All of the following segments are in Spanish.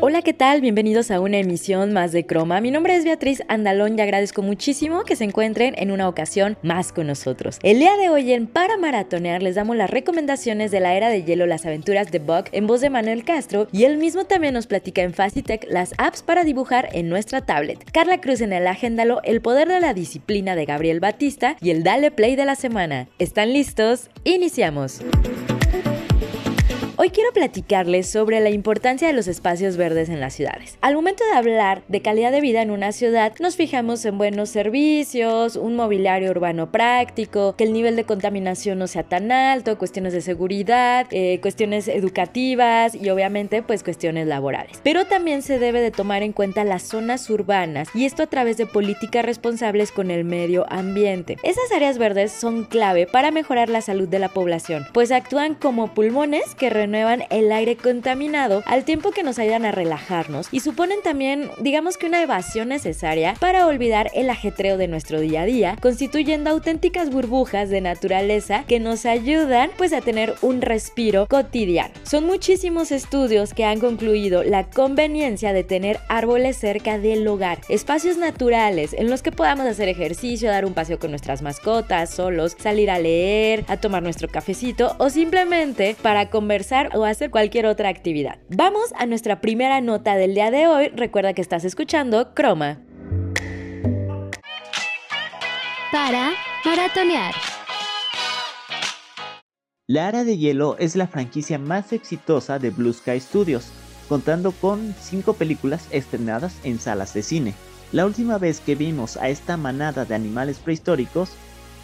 Hola, ¿qué tal? Bienvenidos a una emisión más de Croma. Mi nombre es Beatriz Andalón y agradezco muchísimo que se encuentren en una ocasión más con nosotros. El día de hoy en Para Maratonear les damos las recomendaciones de la era de hielo, las aventuras de Buck en voz de Manuel Castro y él mismo también nos platica en Facitech las apps para dibujar en nuestra tablet. Carla Cruz en el Agéndalo, El poder de la disciplina de Gabriel Batista y el Dale Play de la semana. ¿Están listos? Iniciamos. Hoy quiero platicarles sobre la importancia de los espacios verdes en las ciudades. Al momento de hablar de calidad de vida en una ciudad, nos fijamos en buenos servicios, un mobiliario urbano práctico, que el nivel de contaminación no sea tan alto, cuestiones de seguridad, eh, cuestiones educativas y obviamente pues cuestiones laborales. Pero también se debe de tomar en cuenta las zonas urbanas y esto a través de políticas responsables con el medio ambiente. Esas áreas verdes son clave para mejorar la salud de la población, pues actúan como pulmones que renuevan el aire contaminado al tiempo que nos ayudan a relajarnos y suponen también, digamos que una evasión necesaria para olvidar el ajetreo de nuestro día a día, constituyendo auténticas burbujas de naturaleza que nos ayudan pues a tener un respiro cotidiano. Son muchísimos estudios que han concluido la conveniencia de tener árboles cerca del hogar, espacios naturales en los que podamos hacer ejercicio, dar un paseo con nuestras mascotas, solos, salir a leer, a tomar nuestro cafecito o simplemente para conversar o hacer cualquier otra actividad. Vamos a nuestra primera nota del día de hoy. Recuerda que estás escuchando Croma. Para maratonear. La Era de Hielo es la franquicia más exitosa de Blue Sky Studios, contando con 5 películas estrenadas en salas de cine. La última vez que vimos a esta manada de animales prehistóricos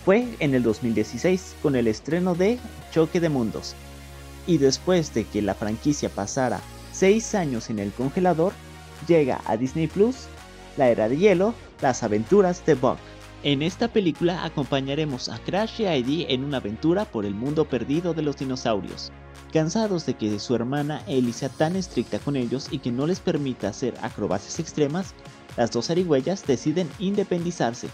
fue en el 2016 con el estreno de Choque de Mundos, y después de que la franquicia pasara 6 años en el congelador, llega a Disney Plus La Era de Hielo, Las Aventuras de Buck. En esta película acompañaremos a Crash y a Eddie en una aventura por el mundo perdido de los dinosaurios. Cansados de que su hermana Ellie sea tan estricta con ellos y que no les permita hacer acrobacias extremas, las dos arigüeyas deciden independizarse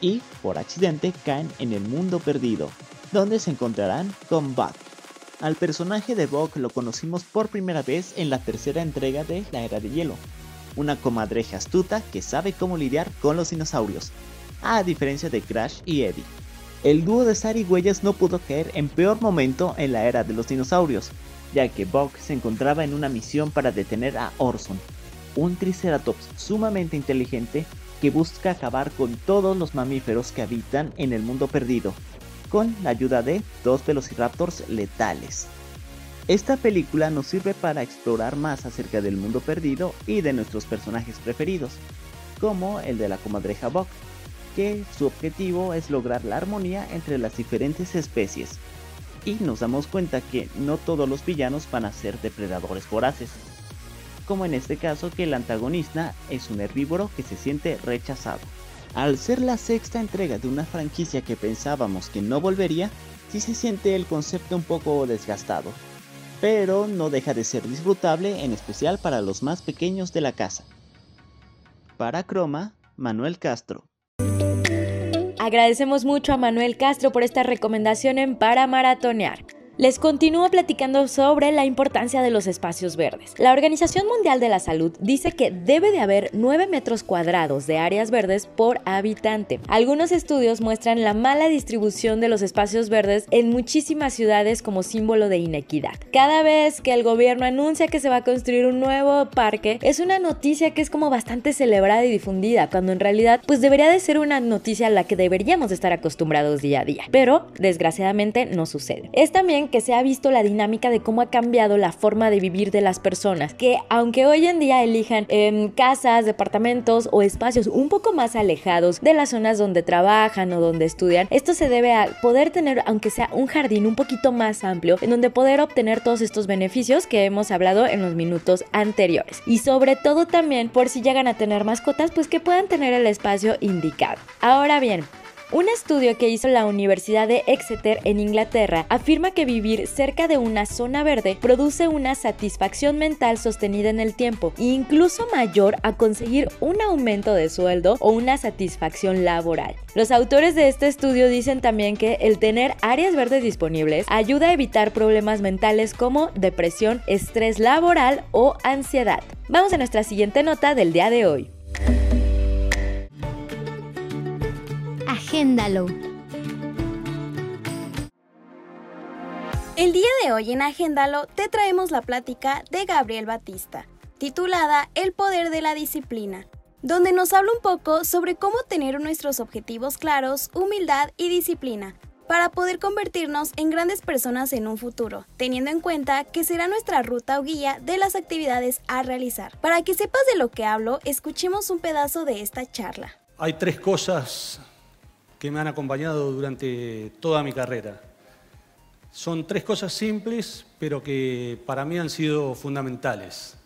y, por accidente, caen en el mundo perdido, donde se encontrarán con Buck. Al personaje de Buck lo conocimos por primera vez en la tercera entrega de La Era de Hielo, una comadreja astuta que sabe cómo lidiar con los dinosaurios, a diferencia de Crash y Eddie. El dúo de zarigüeyas no pudo caer en peor momento en la era de los dinosaurios, ya que Buck se encontraba en una misión para detener a Orson, un triceratops sumamente inteligente que busca acabar con todos los mamíferos que habitan en el mundo perdido, con la ayuda de dos velociraptors letales. Esta película nos sirve para explorar más acerca del mundo perdido y de nuestros personajes preferidos, como el de la comadreja Buck, que su objetivo es lograr la armonía entre las diferentes especies. Y nos damos cuenta que no todos los villanos van a ser depredadores voraces, como en este caso que el antagonista es un herbívoro que se siente rechazado. Al ser la sexta entrega de una franquicia que pensábamos que no volvería, sí se siente el concepto un poco desgastado, pero no deja de ser disfrutable en especial para los más pequeños de la casa. Para Croma, Manuel Castro. Agradecemos mucho a Manuel Castro por esta recomendación en Para Maratonear. Les continúo platicando sobre la importancia de los espacios verdes. La Organización Mundial de la Salud dice que debe de haber 9 metros cuadrados de áreas verdes por habitante. Algunos estudios muestran la mala distribución de los espacios verdes en muchísimas ciudades como símbolo de inequidad. Cada vez que el gobierno anuncia que se va a construir un nuevo parque, es una noticia que es como bastante celebrada y difundida, cuando en realidad pues debería de ser una noticia a la que deberíamos estar acostumbrados día a día. Pero desgraciadamente no sucede. Es también que se ha visto la dinámica de cómo ha cambiado la forma de vivir de las personas, que aunque hoy en día elijan em, casas, departamentos o espacios un poco más alejados de las zonas donde trabajan o donde estudian, esto se debe a poder tener, aunque sea un jardín un poquito más amplio, en donde poder obtener todos estos beneficios que hemos hablado en los minutos anteriores. Y sobre todo también, por si llegan a tener mascotas, pues que puedan tener el espacio indicado. Ahora bien, Un estudio que hizo la Universidad de Exeter en Inglaterra afirma que vivir cerca de una zona verde produce una satisfacción mental sostenida en el tiempo, incluso mayor a conseguir un aumento de sueldo o una satisfacción laboral. Los autores de este estudio dicen también que el tener áreas verdes disponibles ayuda a evitar problemas mentales como depresión, estrés laboral o ansiedad. Vamos a nuestra siguiente nota del día de hoy. Agéndalo. El día de hoy en Agéndalo te traemos la plática de Gabriel Batista, titulada El poder de la disciplina, donde nos habla un poco sobre cómo tener nuestros objetivos claros, humildad y disciplina, para poder convertirnos en grandes personas en un futuro, teniendo en cuenta que será nuestra ruta o guía de las actividades a realizar. Para que sepas de lo que hablo, escuchemos un pedazo de esta charla. Hay tres cosas que me han acompañado durante toda mi carrera. Son tres cosas simples, pero que para mí han sido fundamentales.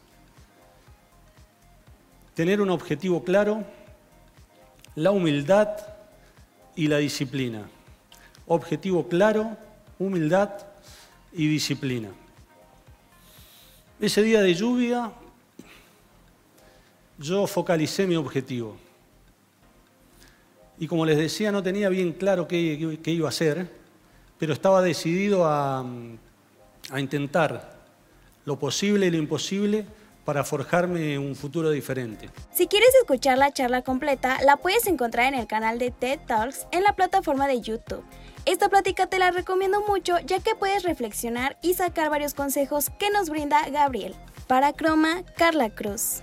Tener un objetivo claro, la humildad y la disciplina. Objetivo claro, humildad y disciplina. Ese día de lluvia yo focalicé mi objetivo y como les decía, no tenía bien claro qué, iba a hacer, pero estaba decidido a, a intentar lo posible y lo imposible para forjarme un futuro diferente. Si quieres escuchar la charla completa, la puedes encontrar en el canal de TED Talks en la plataforma de YouTube. Esta plática te la recomiendo mucho ya que puedes reflexionar y sacar varios consejos que nos brinda Gabriel. Para Croma, Carla Cruz.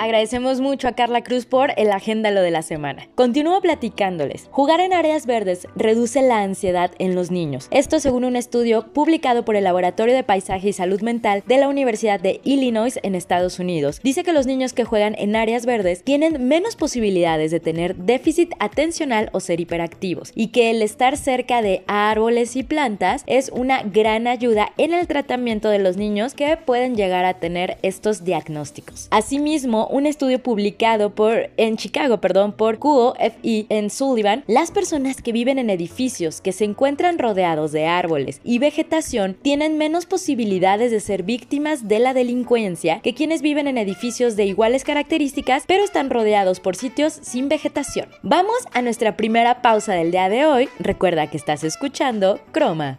Agradecemos mucho a Carla Cruz por el agéndalo de la semana. Continúo platicándoles. Jugar en áreas verdes reduce la ansiedad en los niños. Esto según un estudio publicado por el Laboratorio de Paisaje y Salud Mental de la Universidad de Illinois en Estados Unidos. Dice que los niños que juegan en áreas verdes tienen menos posibilidades de tener déficit atencional o ser hiperactivos y que el estar cerca de árboles y plantas es una gran ayuda en el tratamiento de los niños que pueden llegar a tener estos diagnósticos. Asimismo, un estudio publicado por, en Chicago perdón, por QOFI en Sullivan, las personas que viven en edificios que se encuentran rodeados de árboles y vegetación tienen menos posibilidades de ser víctimas de la delincuencia que quienes viven en edificios de iguales características pero están rodeados por sitios sin vegetación. Vamos a nuestra primera pausa del día de hoy. Recuerda que estás escuchando Croma.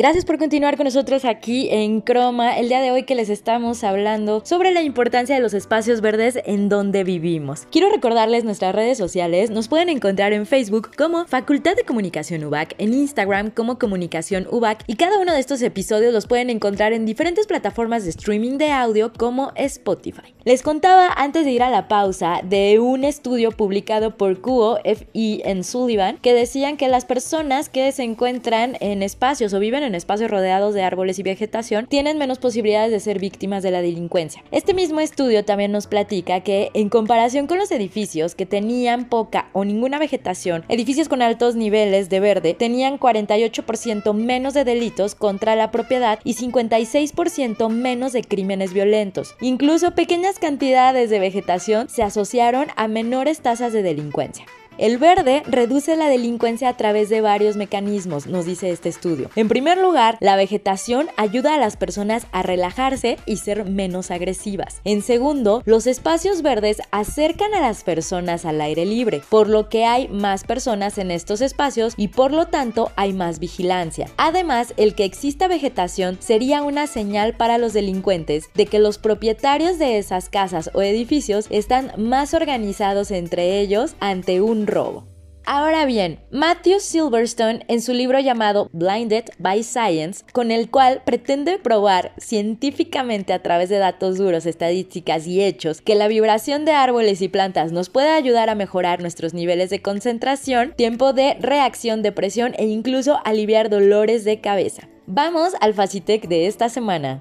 Gracias por continuar con nosotros aquí en Croma. El día de hoy que les estamos hablando sobre la importancia de los espacios verdes en donde vivimos. Quiero recordarles nuestras redes sociales. Nos pueden encontrar en Facebook como Facultad de Comunicación UBAC, en Instagram como Comunicación UBAC y cada uno de estos episodios los pueden encontrar en diferentes plataformas de streaming de audio como Spotify. Les contaba antes de ir a la pausa de un estudio publicado por QO FI en Sullivan que decían que las personas que se encuentran en espacios o viven en en espacios rodeados de árboles y vegetación tienen menos posibilidades de ser víctimas de la delincuencia. Este mismo estudio también nos platica que en comparación con los edificios que tenían poca o ninguna vegetación, edificios con altos niveles de verde tenían 48% menos de delitos contra la propiedad y 56% menos de crímenes violentos. Incluso pequeñas cantidades de vegetación se asociaron a menores tasas de delincuencia. El verde reduce la delincuencia a través de varios mecanismos, nos dice este estudio. En primer lugar, la vegetación ayuda a las personas a relajarse y ser menos agresivas. En segundo, los espacios verdes acercan a las personas al aire libre, por lo que hay más personas en estos espacios y por lo tanto hay más vigilancia. Además, el que exista vegetación sería una señal para los delincuentes de que los propietarios de esas casas o edificios están más organizados entre ellos ante un robo. Ahora bien, Matthew Silverstone en su libro llamado Blinded by Science, con el cual pretende probar científicamente a través de datos duros, estadísticas y hechos que la vibración de árboles y plantas nos puede ayudar a mejorar nuestros niveles de concentración, tiempo de reacción, depresión e incluso aliviar dolores de cabeza. Vamos al Facitec de esta semana.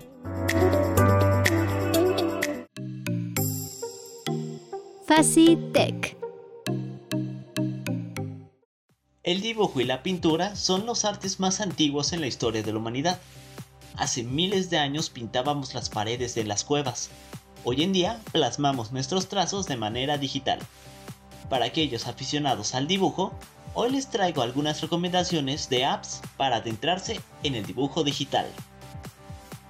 Fácil El dibujo y la pintura son los artes más antiguos en la historia de la humanidad. Hace miles de años pintábamos las paredes de las cuevas. Hoy en día plasmamos nuestros trazos de manera digital. Para aquellos aficionados al dibujo, hoy les traigo algunas recomendaciones de apps para adentrarse en el dibujo digital.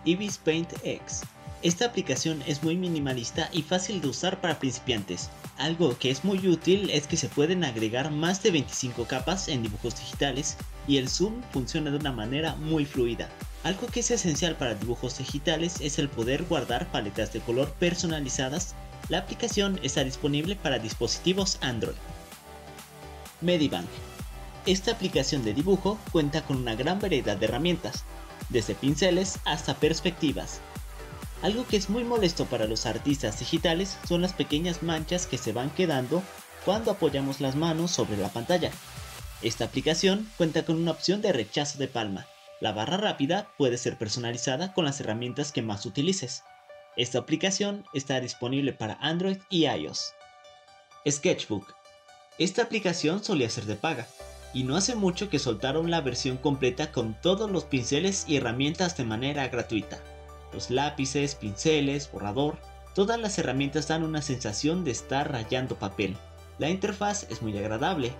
Ibis Paint X. Esta aplicación es muy minimalista y fácil de usar para principiantes. Algo que es muy útil es que se pueden agregar más de 25 capas en dibujos digitales y el zoom funciona de una manera muy fluida. Algo que es esencial para dibujos digitales es el poder guardar paletas de color personalizadas. La aplicación está disponible para dispositivos Android. Medibank. Esta aplicación de dibujo cuenta con una gran variedad de herramientas, desde pinceles hasta perspectivas. Algo que es muy molesto para los artistas digitales son las pequeñas manchas que se van quedando cuando apoyamos las manos sobre la pantalla. Esta aplicación cuenta con una opción de rechazo de palma, la barra rápida puede ser personalizada con las herramientas que más utilices. Esta aplicación está disponible para Android y iOS. Sketchbook. Esta aplicación solía ser de paga, y no hace mucho que soltaron la versión completa con todos los pinceles y herramientas de manera gratuita. Los lápices, pinceles, borrador, todas las herramientas dan una sensación de estar rayando papel. La interfaz es muy agradable.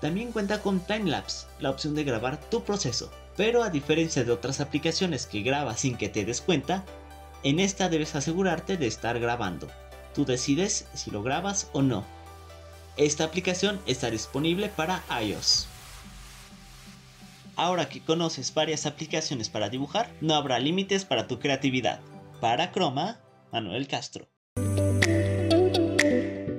También cuenta con Timelapse, la opción de grabar tu proceso. Pero a diferencia de otras aplicaciones que grabas sin que te des cuenta, en esta debes asegurarte de estar grabando. Tú decides si lo grabas o no. Esta aplicación está disponible para iOS. Ahora que conoces varias aplicaciones para dibujar, no habrá límites para tu creatividad. Para Chroma, Manuel Castro.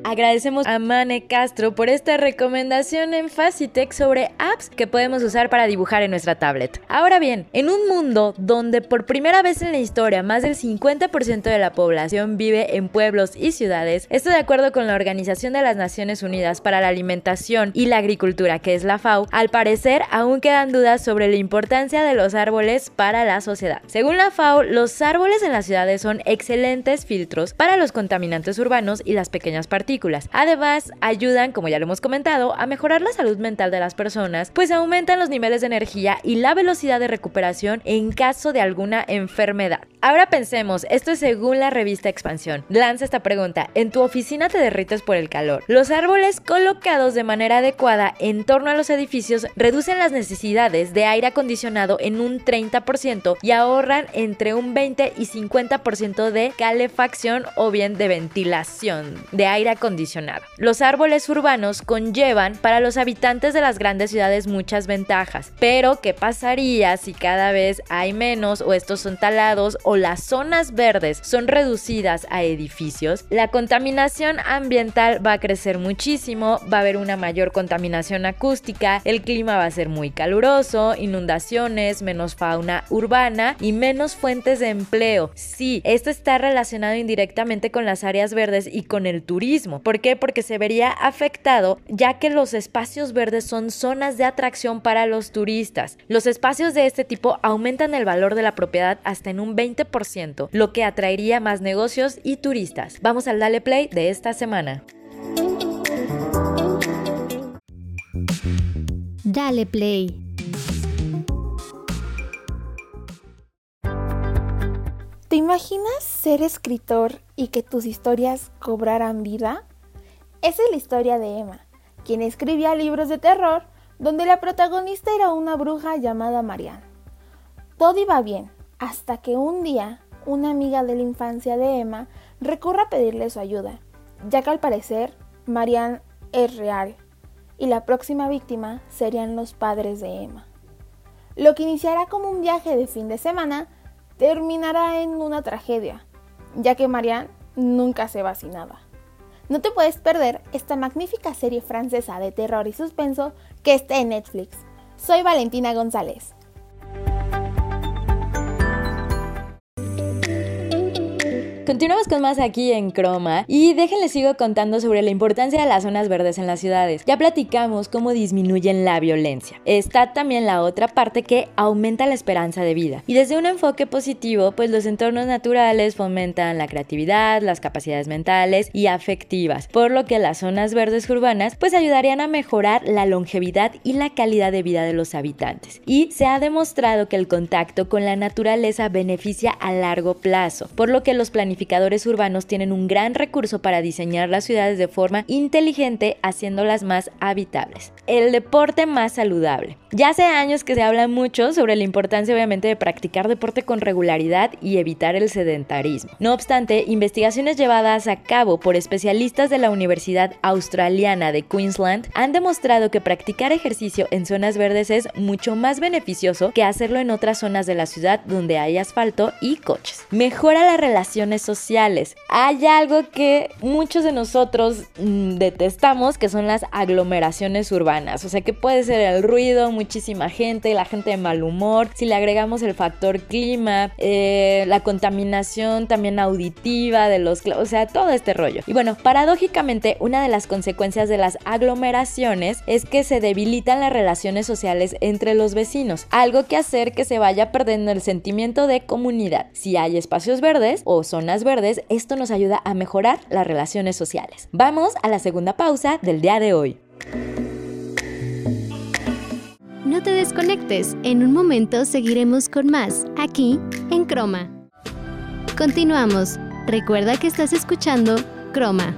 Agradecemos a Mane Castro por esta recomendación en Facitech sobre apps que podemos usar para dibujar en nuestra tablet. Ahora bien, en un mundo donde por primera vez en la historia más del 50% de la población vive en pueblos y ciudades, esto de acuerdo con la Organización de las Naciones Unidas para la Alimentación y la Agricultura, que es la FAO, al parecer aún quedan dudas sobre la importancia de los árboles para la sociedad. Según la FAO, los árboles en las ciudades son excelentes filtros para los contaminantes urbanos y las pequeñas partículas Además, ayudan, como ya lo hemos comentado, a mejorar la salud mental de las personas, pues aumentan los niveles de energía y la velocidad de recuperación en caso de alguna enfermedad. Ahora pensemos, esto es según la revista Expansión. Lanza esta pregunta, ¿en tu oficina te derrites por el calor? Los árboles colocados de manera adecuada en torno a los edificios reducen las necesidades de aire acondicionado en un 30% y ahorran entre un 20 y 50% de calefacción o bien de ventilación de aire acondicionado los árboles urbanos conllevan para los habitantes de las grandes ciudades muchas ventajas, pero ¿qué pasaría si cada vez hay menos o estos son talados o las zonas verdes son reducidas a edificios? La contaminación ambiental va a crecer muchísimo, va a haber una mayor contaminación acústica, el clima va a ser muy caluroso, inundaciones, menos fauna urbana y menos fuentes de empleo. Sí, esto está relacionado indirectamente con las áreas verdes y con el turismo ¿Por qué? Porque se vería afectado ya que los espacios verdes son zonas de atracción para los turistas. Los espacios de este tipo aumentan el valor de la propiedad hasta en un 20%, lo que atraería más negocios y turistas. Vamos al Dale Play de esta semana. Dale Play. ¿Te imaginas ser escritor y que tus historias cobraran vida? Esa es la historia de Emma, quien escribía libros de terror donde la protagonista era una bruja llamada Marianne. Todo iba bien, hasta que un día una amiga de la infancia de Emma recurre a pedirle su ayuda, ya que al parecer Marianne es real y la próxima víctima serían los padres de Emma. Lo que iniciará como un viaje de fin de semana terminará en una tragedia, ya que Marianne nunca se va. No te puedes perder esta magnífica serie francesa de terror y suspenso que está en Netflix. Soy Valentina González. Continuamos con más aquí en Croma y déjenles sigo contando sobre la importancia de las zonas verdes en las ciudades. Ya platicamos cómo disminuyen la violencia. Está también la otra parte que aumenta la esperanza de vida. Y desde un enfoque positivo, pues los entornos naturales fomentan la creatividad, las capacidades mentales y afectivas, por lo que las zonas verdes urbanas pues ayudarían a mejorar la longevidad y la calidad de vida de los habitantes. Y se ha demostrado que el contacto con la naturaleza beneficia a largo plazo, por lo que los planificadores planificadores urbanos tienen un gran recurso para diseñar las ciudades de forma inteligente, haciéndolas más habitables. El deporte más saludable. Ya hace años que se habla mucho sobre la importancia obviamente de practicar deporte con regularidad y evitar el sedentarismo. No obstante, investigaciones llevadas a cabo por especialistas de la Universidad Australiana de Queensland han demostrado que practicar ejercicio en zonas verdes es mucho más beneficioso que hacerlo en otras zonas de la ciudad donde hay asfalto y coches. Mejora las relaciones sociales. Hay algo que muchos de nosotros mm, detestamos, que son las aglomeraciones urbanas. O sea, que puede ser el ruido, muchísima gente, la gente de mal humor. Si le agregamos el factor clima, eh, la contaminación también auditiva de los... O sea, todo este rollo. Y bueno, paradójicamente, una de las consecuencias de las aglomeraciones es que se debilitan las relaciones sociales entre los vecinos. Algo que hacer que se vaya perdiendo el sentimiento de comunidad. Si hay espacios verdes o zonas verdes, esto nos ayuda a mejorar las relaciones sociales. Vamos a la segunda pausa del día de hoy. No te desconectes, en un momento seguiremos con más, aquí en Croma. Continuamos. Recuerda que estás escuchando Croma.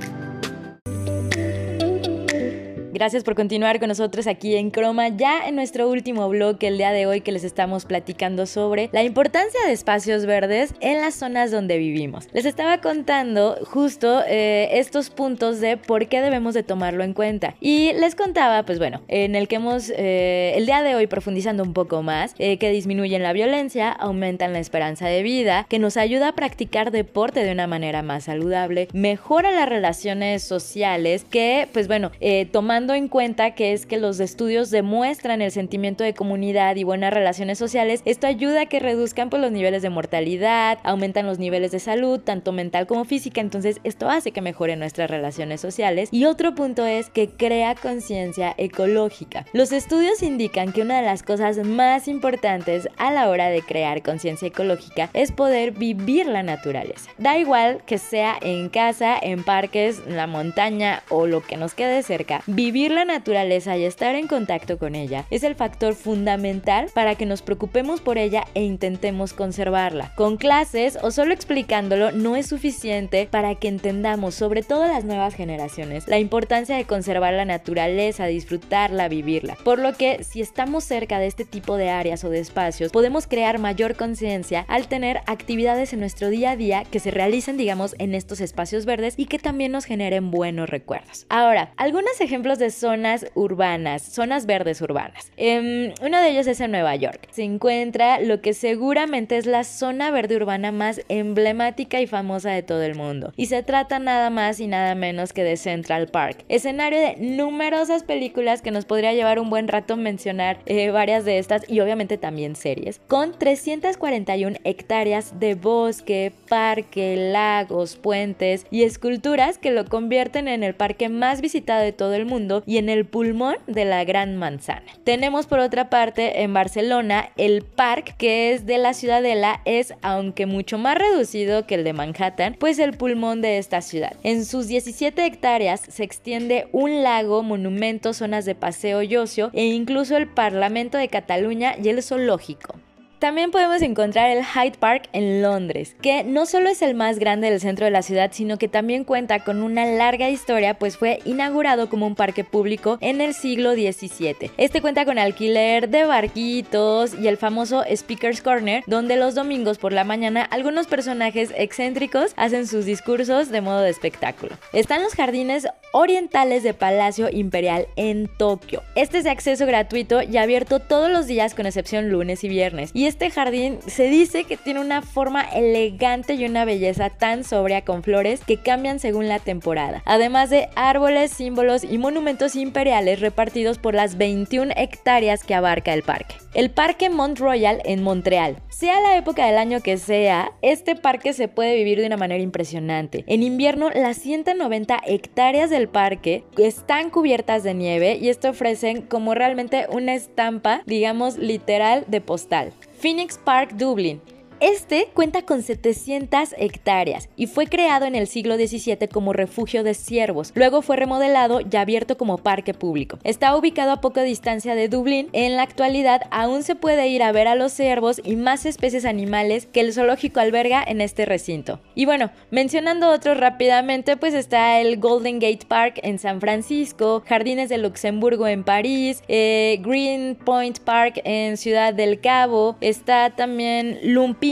Gracias por continuar con nosotros aquí en Croma, ya en nuestro último blog el día de hoy que les estamos platicando sobre la importancia de espacios verdes en las zonas donde vivimos. Les estaba contando justo eh, estos puntos de por qué debemos de tomarlo en cuenta. Y les contaba, pues bueno, en el que hemos eh, el día de hoy profundizando un poco más, eh, que disminuyen la violencia, aumentan la esperanza de vida, que nos ayuda a practicar deporte de una manera más saludable, mejora las relaciones sociales, que pues bueno, tomando en cuenta que es que los estudios demuestran el sentimiento de comunidad y buenas relaciones sociales, esto ayuda a que reduzcan pues, los niveles de mortalidad, aumentan los niveles de salud, tanto mental como física, entonces esto hace que mejoren nuestras relaciones sociales. Y otro punto es que crea conciencia ecológica. Los estudios indican que una de las cosas más importantes a la hora de crear conciencia ecológica es poder vivir la naturaleza. Da igual que sea en casa, en parques, en la montaña o lo que nos quede cerca, Vivir la naturaleza y estar en contacto con ella es el factor fundamental para que nos preocupemos por ella e intentemos conservarla. Con clases o solo explicándolo no es suficiente para que entendamos, sobre todo las nuevas generaciones, la importancia de conservar la naturaleza, disfrutarla, vivirla. Por lo que si estamos cerca de este tipo de áreas o de espacios, podemos crear mayor conciencia al tener actividades en nuestro día a día que se realicen, digamos, en estos espacios verdes y que también nos generen buenos recuerdos. Ahora, algunos ejemplos de zonas urbanas, zonas verdes urbanas. Em, uno de ellos es en Nueva York. Se encuentra lo que seguramente es la zona verde urbana más emblemática y famosa de todo el mundo. Y se trata nada más y nada menos que de Central Park, escenario de numerosas películas que nos podría llevar un buen rato mencionar eh, varias de estas y obviamente también series, con 341 hectáreas de bosque, parque, lagos, puentes y esculturas que lo convierten en el parque más visitado de todo el mundo y en el pulmón de la Gran Manzana. Tenemos por otra parte en Barcelona el parque que es de la Ciudadela es aunque mucho más reducido que el de Manhattan, pues el pulmón de esta ciudad. En sus 17 hectáreas se extiende un lago, monumento, zonas de paseo y ocio e incluso el Parlamento de Cataluña y el zoológico. También podemos encontrar el Hyde Park en Londres, que no solo es el más grande del centro de la ciudad, sino que también cuenta con una larga historia, pues fue inaugurado como un parque público en el siglo XVII. Este cuenta con alquiler de barquitos y el famoso Speaker's Corner, donde los domingos por la mañana algunos personajes excéntricos hacen sus discursos de modo de espectáculo. Están los jardines orientales de Palacio Imperial en Tokio. Este es de acceso gratuito y abierto todos los días con excepción lunes y viernes. Este jardín se dice que tiene una forma elegante y una belleza tan sobria con flores que cambian según la temporada. Además de árboles, símbolos y monumentos imperiales repartidos por las 21 hectáreas que abarca el parque. el Parque Mont Royal en Montreal. Sea la época del año que sea, este parque se puede vivir de una manera impresionante. En invierno, las 190 hectáreas del parque están cubiertas de nieve y esto ofrecen como realmente una estampa, digamos, literal de postal. Phoenix Park Dublin este cuenta con 700 hectáreas y fue creado en el siglo XVII como refugio de ciervos. Luego fue remodelado y abierto como parque público. Está ubicado a poca distancia de Dublín. En la actualidad aún se puede ir a ver a los ciervos y más especies animales que el zoológico alberga en este recinto. Y bueno, mencionando otros rápidamente, pues está el Golden Gate Park en San Francisco, Jardines de Luxemburgo en París, eh, Green Point Park en Ciudad del Cabo, está también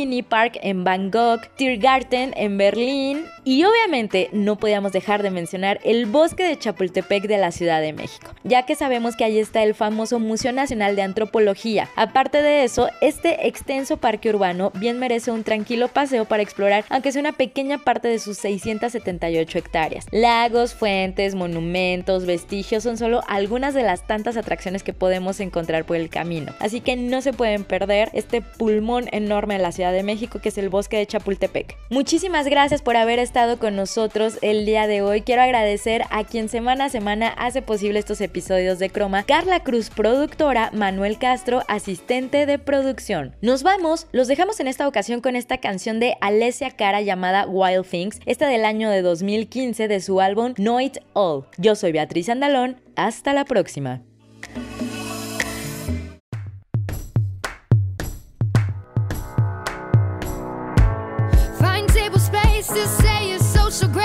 Lumpy Park en Bangkok, Tiergarten en Berlín y obviamente no podíamos dejar de mencionar el bosque de Chapultepec de la Ciudad de México, ya que sabemos que allí está el famoso Museo Nacional de Antropología. Aparte de eso, este extenso parque urbano bien merece un tranquilo paseo para explorar, aunque sea una pequeña parte de sus 678 hectáreas. Lagos, fuentes, monumentos, vestigios son solo algunas de las tantas atracciones que podemos encontrar por el camino. Así que no se pueden perder este pulmón enorme de la Ciudad de México que es el bosque de Chapultepec. Muchísimas gracias por haber estado con nosotros el día de hoy. Quiero agradecer a quien semana a semana hace posible estos episodios de Croma, Carla Cruz, productora, Manuel Castro, asistente de producción. Nos vamos, los dejamos en esta ocasión con esta canción de Alessia Cara llamada Wild Things, esta del año de 2015 de su álbum Know It All. Yo soy Beatriz Andalón, hasta la próxima. so great.